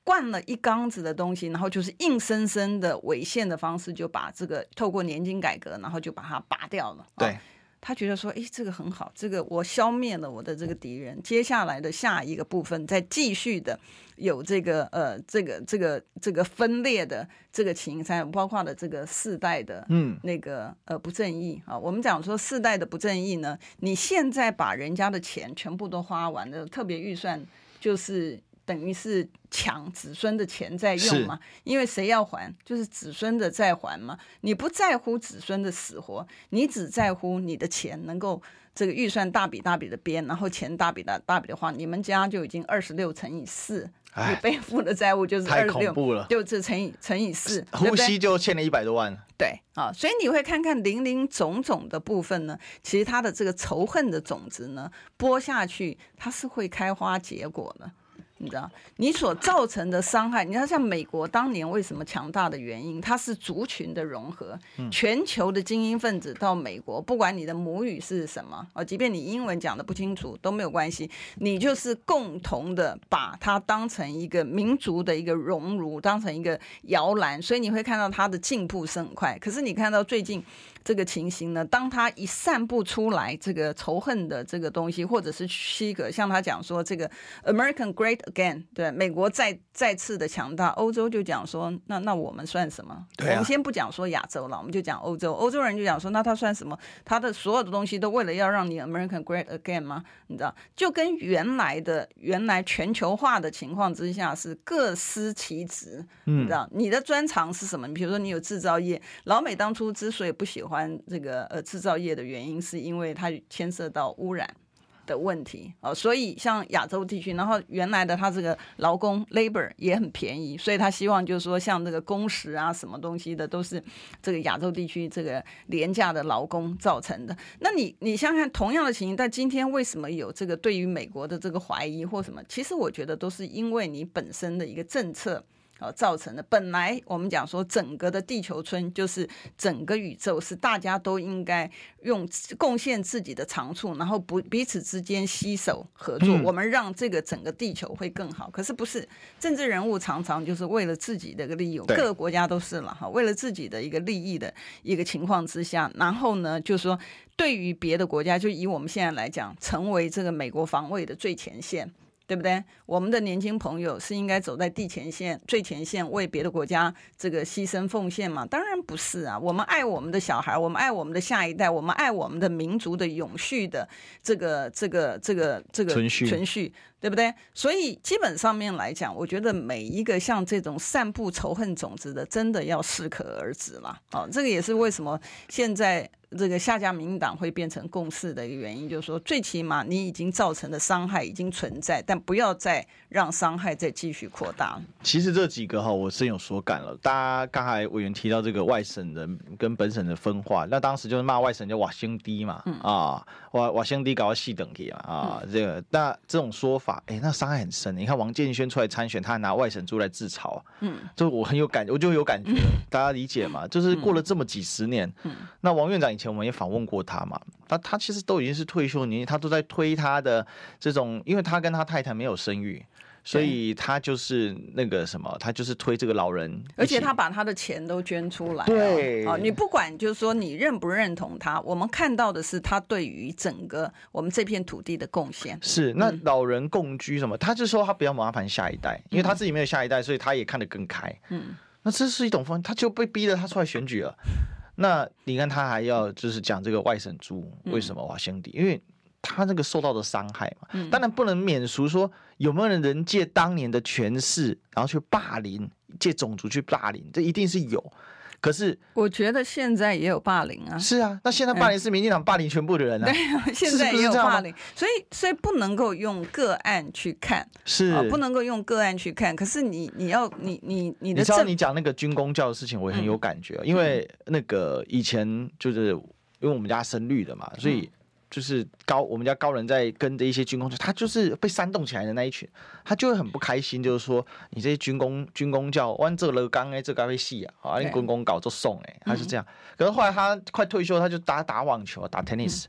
灌了一缸子的东西，然后就是硬生生的违宪的方式，就把这个透过年金改革，然后就把它拔掉了。对，他觉得说，哎，这个很好，这个我消灭了我的这个敌人，接下来的下一个部分再继续的有这个呃这个这个这个分裂的这个情况，包括了这个世代的嗯那个呃不正义啊。我们讲说世代的不正义呢，你现在把人家的钱全部都花完了，特别预算就是。等于是抢子孙的钱在用嘛，因为谁要还，就是子孙的在还嘛。你不在乎子孙的死活，你只在乎你的钱能够这个预算大笔大笔的编，然后钱大笔大大笔的花。你们家就已经二十六乘以四，你背负的债务就是二十六，就这乘以乘以四，呼吸就欠了一百多万。对啊，所以你会看看零零总总的部分呢，其实它的这个仇恨的种子呢，播下去，它是会开花结果的。你知道，你所造成的伤害，你看像美国当年为什么强大的原因，它是族群的融合，全球的精英分子到美国，不管你的母语是什么，哦，即便你英文讲的不清楚都没有关系，你就是共同的把它当成一个民族的一个熔炉，当成一个摇篮，所以你会看到它的进步是很快。可是你看到最近。这个情形呢，当他一散布出来这个仇恨的这个东西，或者是区隔，像他讲说这个 American Great Again，对，美国再再次的强大，欧洲就讲说，那那我们算什么？对啊。我们先不讲说亚洲了，我们就讲欧洲，欧洲人就讲说，那他算什么？他的所有的东西都为了要让你 American Great Again 吗？你知道，就跟原来的原来全球化的情况之下是各司其职，嗯，你知道，你的专长是什么？你比如说你有制造业，老美当初之所以不喜欢。这个呃制造业的原因是因为它牵涉到污染的问题啊，所以像亚洲地区，然后原来的它这个劳工 labor 也很便宜，所以他希望就是说像这个工时啊什么东西的都是这个亚洲地区这个廉价的劳工造成的。那你你想想同样的情形，但今天为什么有这个对于美国的这个怀疑或什么？其实我觉得都是因为你本身的一个政策。呃，造成的。本来我们讲说，整个的地球村就是整个宇宙，是大家都应该用贡献自己的长处，然后不彼此之间携手合作，我们让这个整个地球会更好。可是不是政治人物常常就是为了自己的一个利益，各个国家都是了哈，为了自己的一个利益的一个情况之下，然后呢，就是说对于别的国家，就以我们现在来讲，成为这个美国防卫的最前线。对不对？我们的年轻朋友是应该走在地前线、最前线，为别的国家这个牺牲奉献吗？当然不是啊！我们爱我们的小孩，我们爱我们的下一代，我们爱我们的民族的永续的这个、这个、这个、这个存续，存续，对不对？所以基本上面来讲，我觉得每一个像这种散布仇恨种子的，真的要适可而止了。哦，这个也是为什么现在。这个下架民进党会变成共识的一个原因，就是说，最起码你已经造成的伤害已经存在，但不要再让伤害再继续扩大。其实这几个哈，我深有所感了。大家刚才委员提到这个外省人跟本省的分化，那当时就是骂外省叫瓦兄弟嘛，嗯、啊，瓦瓦兄弟搞到细等级嘛，啊，嗯、这个那这种说法，哎，那伤害很深。你看王建轩出来参选，他还拿外省猪来自嘲，嗯，就我很有感，我就有感觉，嗯、大家理解嘛？就是过了这么几十年，嗯，那王院长。以前我们也访问过他嘛，他他其实都已经是退休年纪，他都在推他的这种，因为他跟他太太没有生育，所以他就是那个什么，他就是推这个老人，而且他把他的钱都捐出来。对，啊，你不管就是说你认不认同他，我们看到的是他对于整个我们这片土地的贡献。是，那老人共居什么，他就说他不要麻烦下一代，因为他自己没有下一代，所以他也看得更开。嗯，那这是一种方，他就被逼着他出来选举了。那你看他还要就是讲这个外省猪为什么哇兄弟？因为他那个受到的伤害嘛，当然不能免俗说有没有人借当年的权势，然后去霸凌，借种族去霸凌，这一定是有。可是我觉得现在也有霸凌啊，是啊，那现在霸凌是民进党霸凌全部的人啊，对啊，现在也有霸凌，所以所以不能够用个案去看，是啊，不能够用个案去看。可是你你要你你你的，你知道你讲那个军公教的事情，我也很有感觉，因为那个以前就是因为我们家生绿的嘛，所以。就是高，我们家高人在跟着一些军工，他就是被煽动起来的那一群，他就会很不开心，就是说你这些军工军工教弯这了刚哎，这该被戏啊，啊，你军公搞就送哎，他是这样。可是后来他快退休，他就打打网球，打 tennis，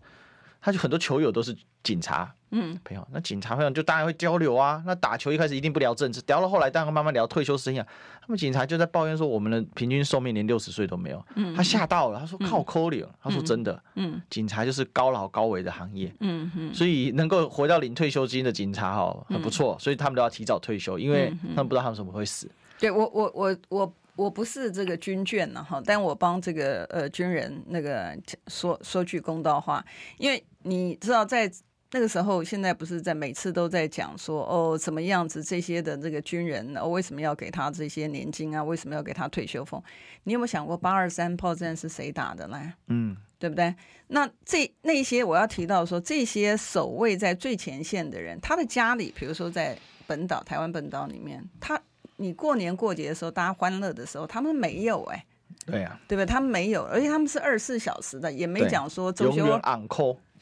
他就很多球友都是警察，嗯，朋友，那警察朋友就当然会交流啊。那打球一开始一定不聊政治，聊到后来当然慢慢聊退休生涯。他们警察就在抱怨说，我们的平均寿命连六十岁都没有。嗯，他吓到了，他说靠抠脸，他说真的，嗯，警察就是高老高危的行业，嗯嗯，所以能够活到领退休金的警察哈很不错，所以他们都要提早退休，因为他们不知道他们什么会死。对我我我我我不是这个军眷呢哈，但我帮这个呃军人那个说说句公道话，因为你知道在。那个时候，现在不是在每次都在讲说哦，什么样子这些的这个军人，哦，为什么要给他这些年金啊？为什么要给他退休俸？你有没有想过八二三炮战是谁打的呢？嗯，对不对？那这那些我要提到说，这些守卫在最前线的人，他的家里，比如说在本岛、台湾本岛里面，他你过年过节的时候，大家欢乐的时候，他们没有哎，对呀，对吧？他们没有，而且他们是二十四小时的，也没讲说周休。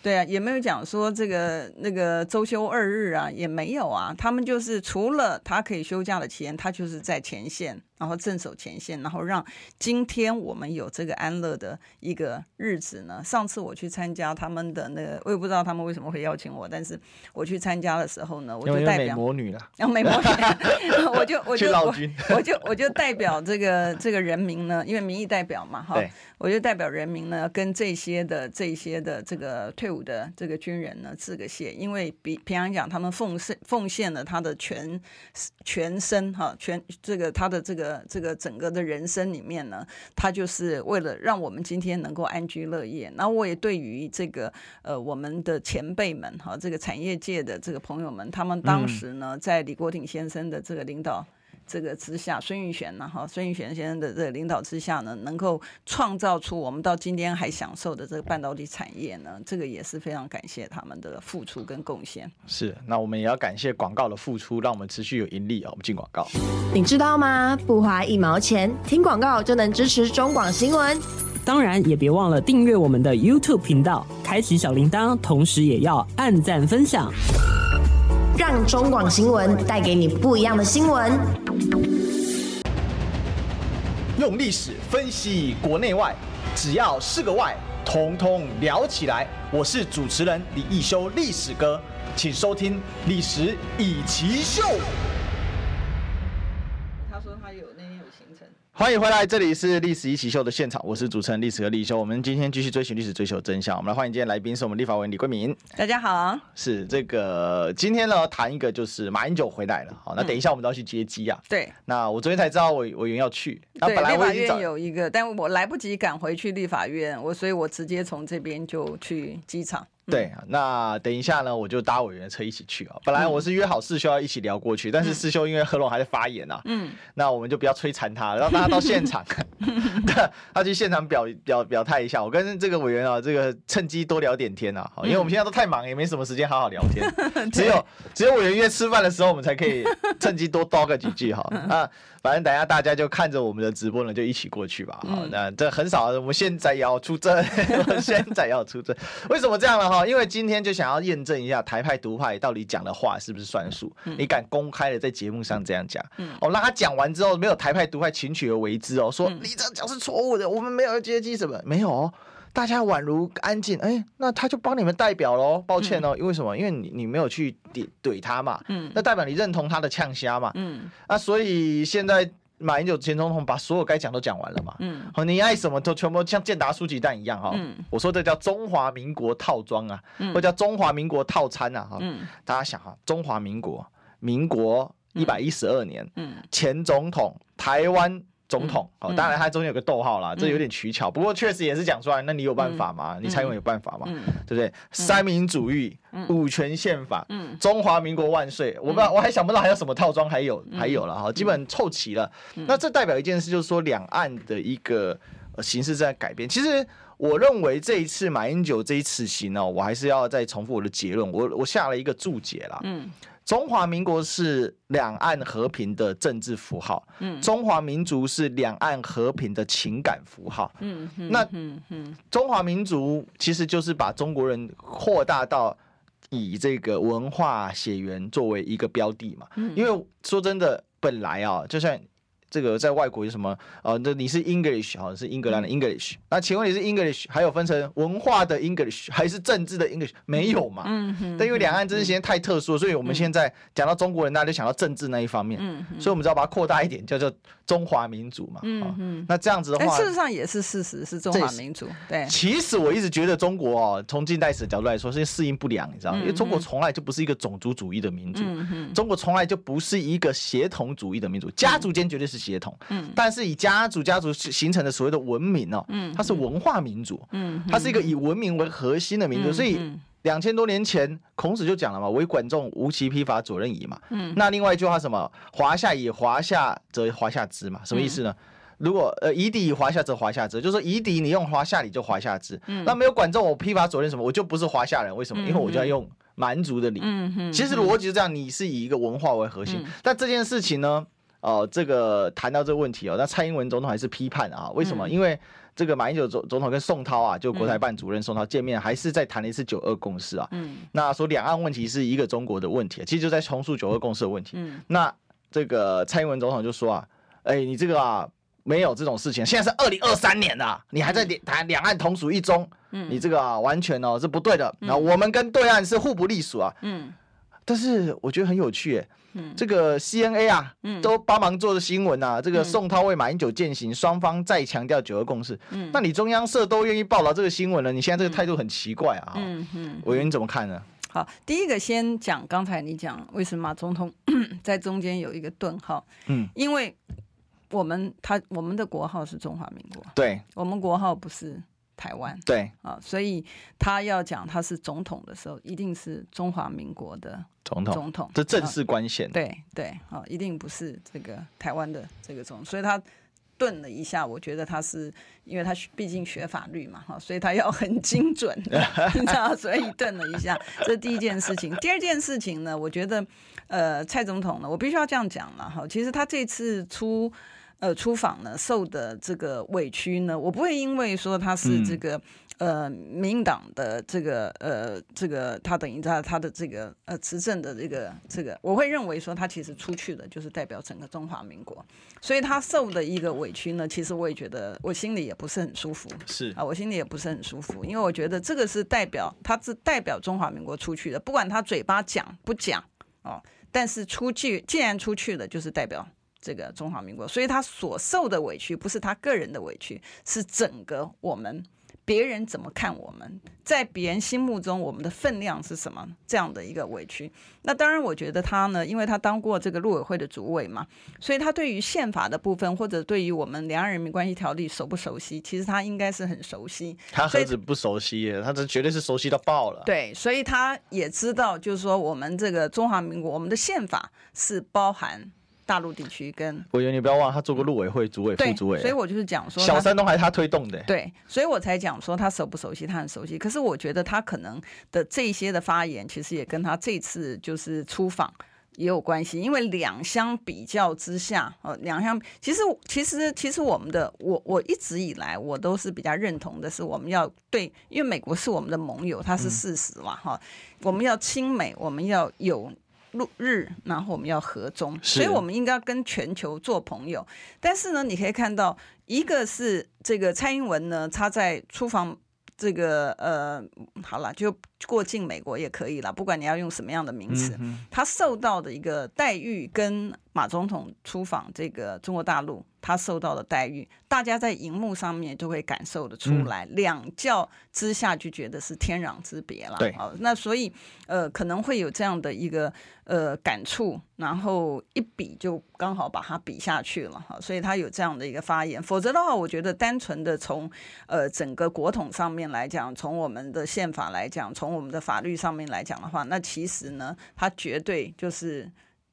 对啊，也没有讲说这个那个周休二日啊，也没有啊。他们就是除了他可以休假的钱，他就是在前线。然后镇守前线，然后让今天我们有这个安乐的一个日子呢。上次我去参加他们的那个，我也不知道他们为什么会邀请我，但是我去参加的时候呢，我就代表美魔女了，然 <laughs> 后美魔女，<laughs> 我就 <laughs> 我就我我就我就代表这个这个人民呢，因为民意代表嘛，哈，我就代表人民呢，跟这些的这些的这个退伍的这个军人呢致个谢，因为比平常讲，他们奉献奉献了他的全全身哈，全这个他的这个。这个整个的人生里面呢，他就是为了让我们今天能够安居乐业。那我也对于这个呃我们的前辈们哈，这个产业界的这个朋友们，他们当时呢，在李国鼎先生的这个领导。这个之下，孙运璇呢，哈，孙运璇先生的这个领导之下呢，能够创造出我们到今天还享受的这个半导体产业呢，这个也是非常感谢他们的付出跟贡献。是，那我们也要感谢广告的付出，让我们持续有盈利啊。我们进广告，你知道吗？不花一毛钱，听广告就能支持中广新闻。当然，也别忘了订阅我们的 YouTube 频道，开启小铃铛，同时也要按赞分享。让中广新闻带给你不一样的新闻。用历史分析国内外，只要是个“外”，统统聊起来。我是主持人李易修，历史哥，请收听《历史以奇秀》。欢迎回来，这里是历史一起秀的现场，我是主持人历史和立修。我们今天继续追寻历史，追求真相。我们来欢迎今天来宾是我们立法委员李桂明。大家好，是这个今天呢谈一个就是马英九回来了。好，那等一下我们都要去接机啊。对，那我昨天才知道委委员要去。对，立法院有一个，但我来不及赶回去立法院，我所以我直接从这边就去机场。对，那等一下呢，我就搭委员的车一起去啊。本来我是约好世修要一起聊过去，嗯、但是世修因为贺龙还在发言啊，嗯，那我们就不要摧残他，让他到现场，<laughs> 他去现场表表表态一下。我跟这个委员啊，这个趁机多聊点天啊，因为我们现在都太忙，也没什么时间好好聊天，<laughs> 嗯、只有只有委员约吃饭的时候，我们才可以趁机多叨个几句哈啊。反正等一下大家就看着我们的直播呢，就一起过去吧。好，那这很少，我们现在也要出征，我 <laughs> 现在也要出征。为什么这样呢？哈，因为今天就想要验证一下台派独派到底讲的话是不是算数。你敢公开的在节目上这样讲？哦，那他讲完之后，没有台派独派群取而为之哦，说你这样讲是错误的，我们没有接机什么，没有哦。大家宛如安静，哎，那他就帮你们代表喽。抱歉哦，因为什么？因为你你没有去怼怼他嘛，嗯，那代表你认同他的呛虾嘛，嗯，啊，所以现在马英九前总统把所有该讲都讲完了嘛，嗯，好，你爱什么都全部像健达书籍蛋一样哈，嗯，我说这叫中华民国套装啊，嗯，或叫中华民国套餐啊，哈，嗯，大家想哈，中华民国，民国一百一十二年，嗯，前总统台湾。总统哦，当然他中间有个逗号啦，这有点取巧，不过确实也是讲出来。那你有办法吗？你蔡英文有办法吗？对不对？三民主义、五权宪法、中华民国万岁！我不知道，我还想不到还有什么套装，还有还有了哈，基本凑齐了。那这代表一件事，就是说两岸的一个形势在改变。其实我认为这一次马英九这一次行呢，我还是要再重复我的结论。我我下了一个注解啦。嗯。中华民国是两岸和平的政治符号，嗯，中华民族是两岸和平的情感符号，嗯，那中华民族其实就是把中国人扩大到以这个文化血缘作为一个标的嘛，因为说真的，本来啊，就像。这个在外国有什么？呃，那你是 English 好像是英格兰的 English，那请问你是 English，还有分成文化的 English 还是政治的 English？没有嘛？嗯哼。但因为两岸这些太特殊，所以我们现在讲到中国人，大家就想到政治那一方面。嗯。所以我们只要把它扩大一点，叫做中华民族嘛。嗯嗯。那这样子的话，事实上也是事实，是中华民族。对。其实我一直觉得中国哦，从近代史的角度来说，是适应不良，你知道吗？因为中国从来就不是一个种族主义的民族。中国从来就不是一个协同主义的民族，家族间绝对是协同。嗯。但是以家族家族形成的所谓的文明哦，嗯，它是文化民族。嗯。它是一个以文明为核心的民族，所以。两千多年前，孔子就讲了嘛，“为管仲，无其披发，左衽矣”嘛。嗯。那另外一句话什么？“华夏以华夏，则华夏之”嘛，什么意思呢？嗯、如果呃，夷狄以华夏，则华夏之，就是说夷狄你用华夏，你就华夏之。嗯。那没有管仲，我披发左任什么？我就不是华夏人，为什么？嗯、因为我就要用蛮族的礼。嗯嗯。其实逻辑是这样，你是以一个文化为核心。嗯、但这件事情呢，哦、呃，这个谈到这个问题哦，那蔡英文总统还是批判啊？为什么？嗯、因为。这个马英九总总统跟宋涛啊，就国台办主任宋涛见面，还是在谈了一次九二共识啊。嗯。那说两岸问题是一个中国的问题，其实就在重塑九二共识的问题。嗯。那这个蔡英文总统就说啊，哎，你这个啊没有这种事情，现在是二零二三年了，你还在谈两岸同属一中，嗯，你这个啊完全哦是不对的。那我们跟对岸是互不隶属啊。嗯。但是我觉得很有趣，哎。这个 CNA 啊，嗯、都帮忙做的新闻啊。这个宋涛为马英九践行，双、嗯、方再强调九二共识。嗯，那你中央社都愿意报道这个新闻了，你现在这个态度很奇怪啊。嗯嗯，委员你怎么看呢？好，第一个先讲刚才你讲为什么马总统 <clears throat> 在中间有一个顿号？嗯，因为我们他我们的国号是中华民国，对，我们国号不是。台湾对啊，所以他要讲他是总统的时候，一定是中华民国的总统。总统，这正式官衔。对对啊，一定不是这个台湾的这个总统。所以他顿了一下，我觉得他是因为他毕竟学法律嘛哈，所以他要很精准，<laughs> 你知道，所以顿了一下。这是第一件事情。第二件事情呢，我觉得呃，蔡总统呢，我必须要这样讲了哈。其实他这次出。呃，出访呢，受的这个委屈呢，我不会因为说他是这个、嗯、呃民进党的这个呃这个他等于他他的这个呃执政的这个这个，我会认为说他其实出去的就是代表整个中华民国，所以他受的一个委屈呢，其实我也觉得我心里也不是很舒服，是啊，我心里也不是很舒服，因为我觉得这个是代表他是代表中华民国出去的，不管他嘴巴讲不讲哦，但是出去既然出去了，就是代表。这个中华民国，所以他所受的委屈不是他个人的委屈，是整个我们别人怎么看我们，在别人心目中我们的分量是什么这样的一个委屈。那当然，我觉得他呢，因为他当过这个陆委会的主委嘛，所以他对于宪法的部分或者对于我们两岸人民关系条例熟不熟悉，其实他应该是很熟悉。他何止不熟悉耶，他这绝对是熟悉到爆了。对，所以他也知道，就是说我们这个中华民国，我们的宪法是包含。大陆地区跟委员，你不要忘了，他做过陆委会主委、副主委，所以我就是讲说，小三通还是他推动的。对，所以我才讲说他熟不熟悉，他很熟悉。可是我觉得他可能的这些的发言，其实也跟他这次就是出访也有关系。因为两相比较之下，呃，两相其实其实其实我们的我我一直以来我都是比较认同的是，我们要对，因为美国是我们的盟友，它是事实嘛，哈、嗯，我们要亲美，我们要有。陆日，然后我们要和中，所以我们应该要跟全球做朋友。但是呢，你可以看到，一个是这个蔡英文呢，他在出访这个呃，好了，就过境美国也可以了，不管你要用什么样的名词，他受到的一个待遇跟马总统出访这个中国大陆。他受到的待遇，大家在荧幕上面就会感受得出来，嗯、两教之下就觉得是天壤之别了。对，好，那所以呃可能会有这样的一个呃感触，然后一比就刚好把它比下去了哈，所以他有这样的一个发言。否则的话，我觉得单纯的从呃整个国统上面来讲，从我们的宪法来讲，从从我们的法律上面来讲的话，那其实呢，它绝对就是，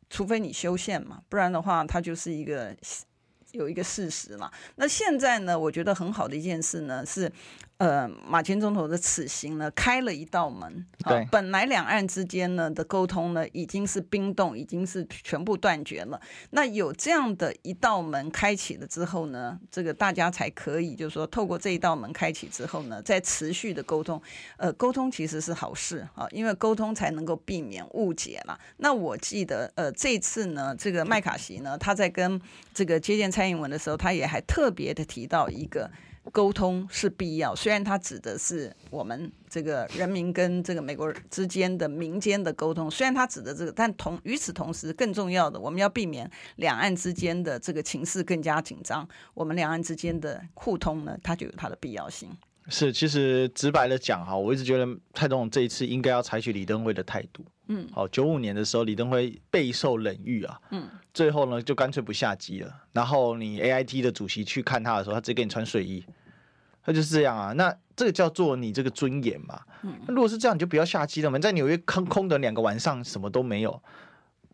除非你修宪嘛，不然的话，它就是一个。有一个事实嘛，那现在呢，我觉得很好的一件事呢是，呃，马前总统的此行呢，开了一道门。对，本来两岸之间呢的沟通呢，已经是冰冻，已经是全部断绝了。那有这样的一道门开启了之后呢，这个大家才可以，就是说，透过这一道门开启之后呢，再持续的沟通。呃，沟通其实是好事啊，因为沟通才能够避免误解啦。那我记得，呃，这次呢，这个麦卡锡呢，他在跟这个接见蔡英文的时候，他也还特别的提到一个。沟通是必要，虽然它指的是我们这个人民跟这个美国之间的民间的沟通，虽然它指的这个，但同与此同时，更重要的，我们要避免两岸之间的这个情势更加紧张。我们两岸之间的互通呢，它就有它的必要性。是，其实直白的讲哈，我一直觉得蔡总这一次应该要采取李登辉的态度。嗯，好，九五年的时候，李登辉备受冷遇啊，嗯，最后呢就干脆不下机了。然后你 AIT 的主席去看他的时候，他直接给你穿睡衣，他就是这样啊。那这个叫做你这个尊严嘛。嗯，那如果是这样，你就不要下机了嘛。在纽约空空的两个晚上，什么都没有。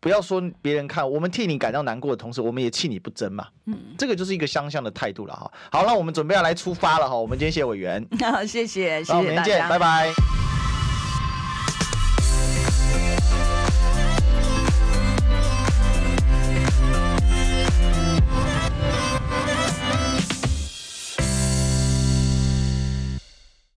不要说别人看，我们替你感到难过的同时，我们也气你不争嘛。嗯，这个就是一个相向的态度了哈。好，那我们准备要来出发了哈。我们今天谢谢委员，<laughs> 好，谢谢，谢谢大家，拜拜。